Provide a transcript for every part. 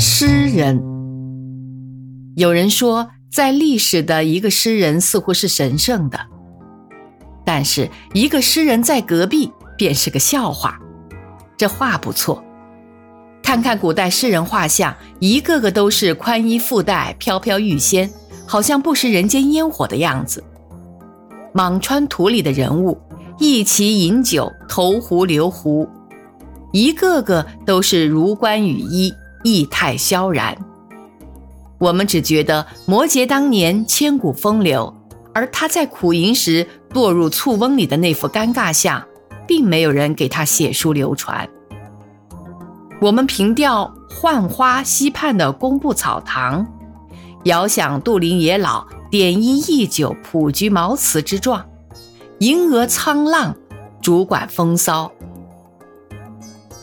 诗人。有人说，在历史的一个诗人似乎是神圣的，但是一个诗人在隔壁便是个笑话。这话不错。看看古代诗人画像，一个个都是宽衣覆带、飘飘欲仙，好像不食人间烟火的样子。莽川图里的人物，一齐饮酒，投壶流壶，一个个都是如冠羽衣，意态萧然。我们只觉得摩诘当年千古风流，而他在苦吟时堕入醋翁里的那副尴尬相，并没有人给他写书流传。我们凭吊浣花溪畔的工部草堂，遥想杜陵野老点衣忆酒朴居茅茨之状，银娥沧浪，主管风骚。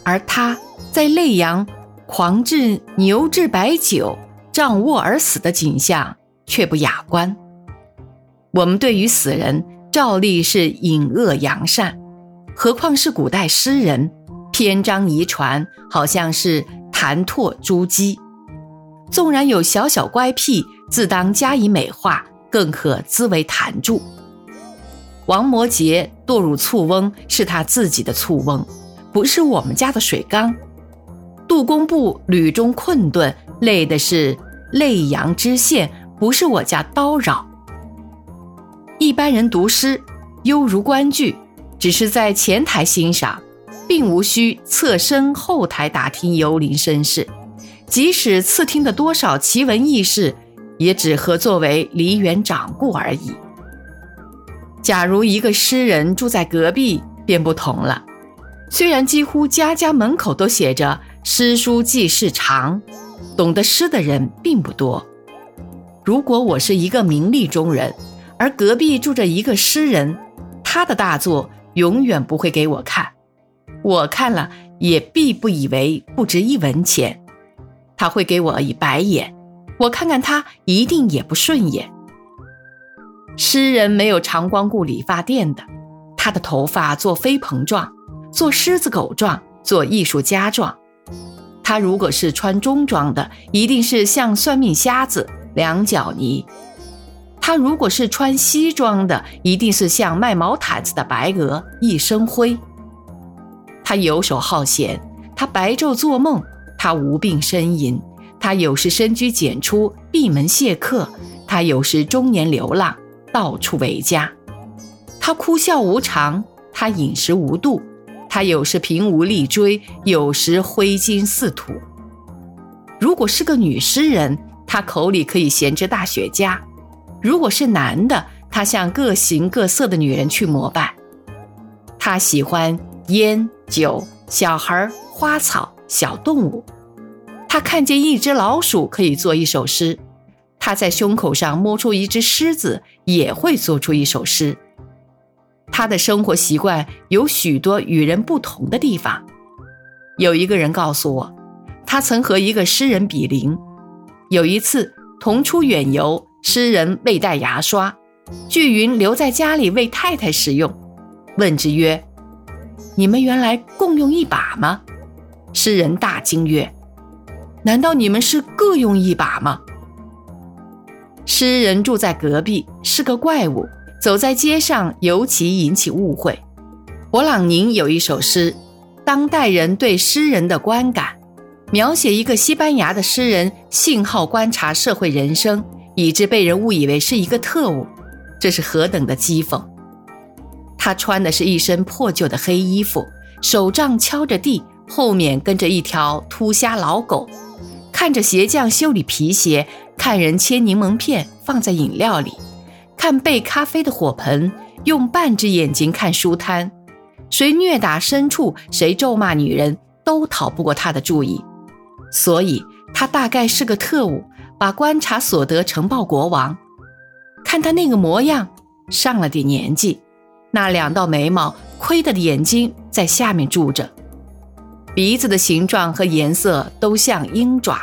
而他在泪阳狂掷牛至白酒，仗卧而死的景象却不雅观。我们对于死人照例是隐恶扬善，何况是古代诗人？篇章遗传，好像是弹唾珠玑。纵然有小小乖僻，自当加以美化，更可滋为谈著。王摩诘堕入醋翁，是他自己的醋翁，不是我们家的水缸。杜工部屡中困顿，累的是泪阳知县，不是我家叨扰。一般人读诗，犹如观剧，只是在前台欣赏。并无需侧身后台打听游临身世，即使次听的多少奇闻异事，也只合作为梨园掌故而已。假如一个诗人住在隔壁，便不同了。虽然几乎家家门口都写着“诗书记事长”，懂得诗的人并不多。如果我是一个名利中人，而隔壁住着一个诗人，他的大作永远不会给我看。我看了也必不以为不值一文钱，他会给我一白眼，我看看他一定也不顺眼。诗人没有常光顾理发店的，他的头发做飞蓬状，做狮子狗状，做艺术家状。他如果是穿中装的，一定是像算命瞎子两脚泥；他如果是穿西装的，一定是像卖毛毯子的白鹅一身灰。他游手好闲，他白昼做梦，他无病呻吟，他有时深居简出，闭门谢客；他有时中年流浪，到处为家。他哭笑无常，他饮食无度，他有时凭无立锥，有时挥金似土。如果是个女诗人，他口里可以衔着大雪茄；如果是男的，他向各形各色的女人去膜拜。他喜欢烟。酒、小孩、花草、小动物，他看见一只老鼠可以做一首诗，他在胸口上摸出一只狮子也会做出一首诗。他的生活习惯有许多与人不同的地方。有一个人告诉我，他曾和一个诗人比邻。有一次同出远游，诗人未带牙刷，巨云留在家里为太太使用。问之曰。你们原来共用一把吗？诗人大惊曰：“难道你们是各用一把吗？”诗人住在隔壁，是个怪物，走在街上尤其引起误会。勃朗宁有一首诗《当代人对诗人的观感》，描写一个西班牙的诗人信好观察社会人生，以致被人误以为是一个特务，这是何等的讥讽！他穿的是一身破旧的黑衣服，手杖敲着地，后面跟着一条秃瞎老狗，看着鞋匠修理皮鞋，看人切柠檬片放在饮料里，看备咖啡的火盆，用半只眼睛看书摊，谁虐打牲畜，谁咒骂女人，都逃不过他的注意。所以，他大概是个特务，把观察所得呈报国王。看他那个模样，上了点年纪。那两道眉毛，亏的眼睛在下面住着，鼻子的形状和颜色都像鹰爪。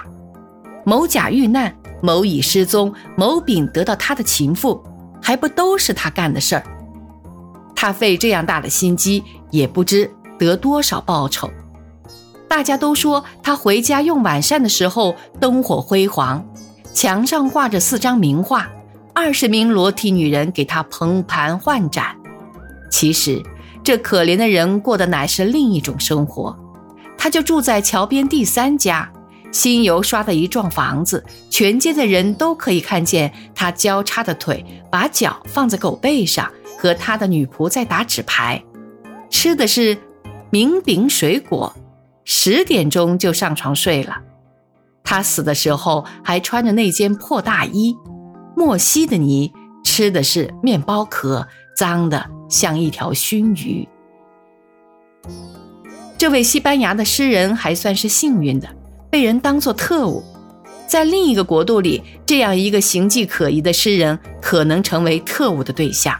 某甲遇难，某乙失踪，某丙得到他的情妇，还不都是他干的事儿？他费这样大的心机，也不知得多少报酬。大家都说他回家用晚膳的时候灯火辉煌，墙上挂着四张名画，二十名裸体女人给他捧盘换盏。其实，这可怜的人过的乃是另一种生活，他就住在桥边第三家。新油刷的一幢房子，全街的人都可以看见他交叉的腿，把脚放在狗背上，和他的女仆在打纸牌，吃的是名饼水果，十点钟就上床睡了。他死的时候还穿着那件破大衣，莫西的泥，吃的是面包壳，脏的像一条熏鱼。这位西班牙的诗人还算是幸运的。被人当作特务，在另一个国度里，这样一个形迹可疑的诗人可能成为特务的对象。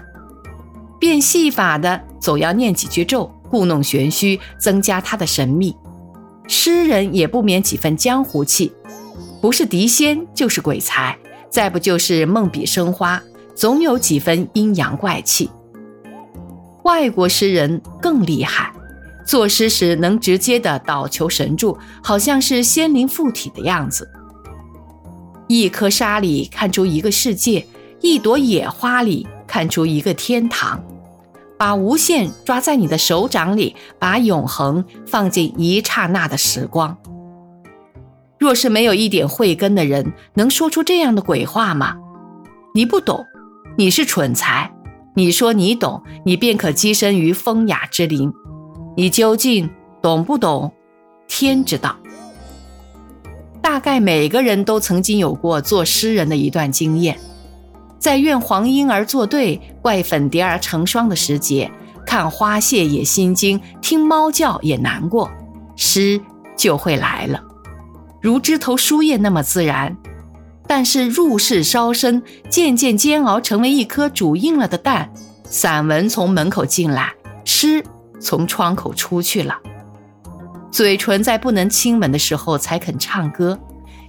变戏法的总要念几句咒，故弄玄虚，增加他的神秘。诗人也不免几分江湖气，不是狄仙就是鬼才，再不就是梦笔生花，总有几分阴阳怪气。外国诗人更厉害。作诗时能直接的祷求神助，好像是仙灵附体的样子。一颗沙里看出一个世界，一朵野花里看出一个天堂。把无限抓在你的手掌里，把永恒放进一刹那的时光。若是没有一点慧根的人，能说出这样的鬼话吗？你不懂，你是蠢材。你说你懂，你便可跻身于风雅之林。你究竟懂不懂？天知道。大概每个人都曾经有过做诗人的一段经验，在怨黄莺儿作对、怪粉蝶儿成双的时节，看花谢也心惊，听猫叫也难过，诗就会来了，如枝头书叶那么自然。但是入世稍深，渐渐煎熬成为一颗煮硬了的蛋，散文从门口进来，诗。从窗口出去了，嘴唇在不能亲吻的时候才肯唱歌。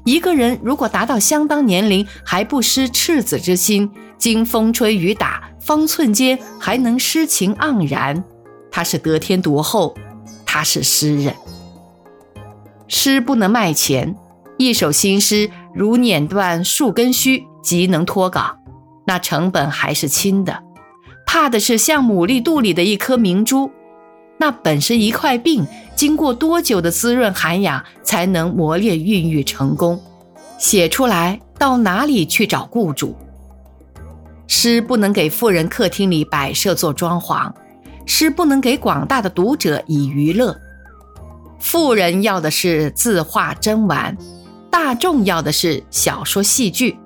一个人如果达到相当年龄还不失赤子之心，经风吹雨打，方寸间还能诗情盎然，他是得天独厚，他是诗人。诗不能卖钱，一首新诗如碾断数根须，即能脱稿，那成本还是轻的。怕的是像牡蛎肚里的一颗明珠。那本是一块病，经过多久的滋润涵养，才能磨练孕育成功？写出来到哪里去找雇主？诗不能给富人客厅里摆设做装潢，诗不能给广大的读者以娱乐。富人要的是字画真玩，大众要的是小说戏剧。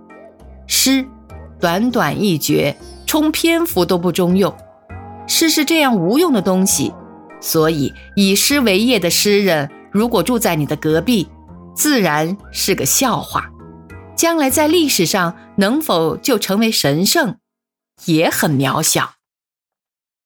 诗短短一绝，充篇幅都不中用。诗是这样无用的东西。所以，以诗为业的诗人，如果住在你的隔壁，自然是个笑话。将来在历史上能否就成为神圣，也很渺小。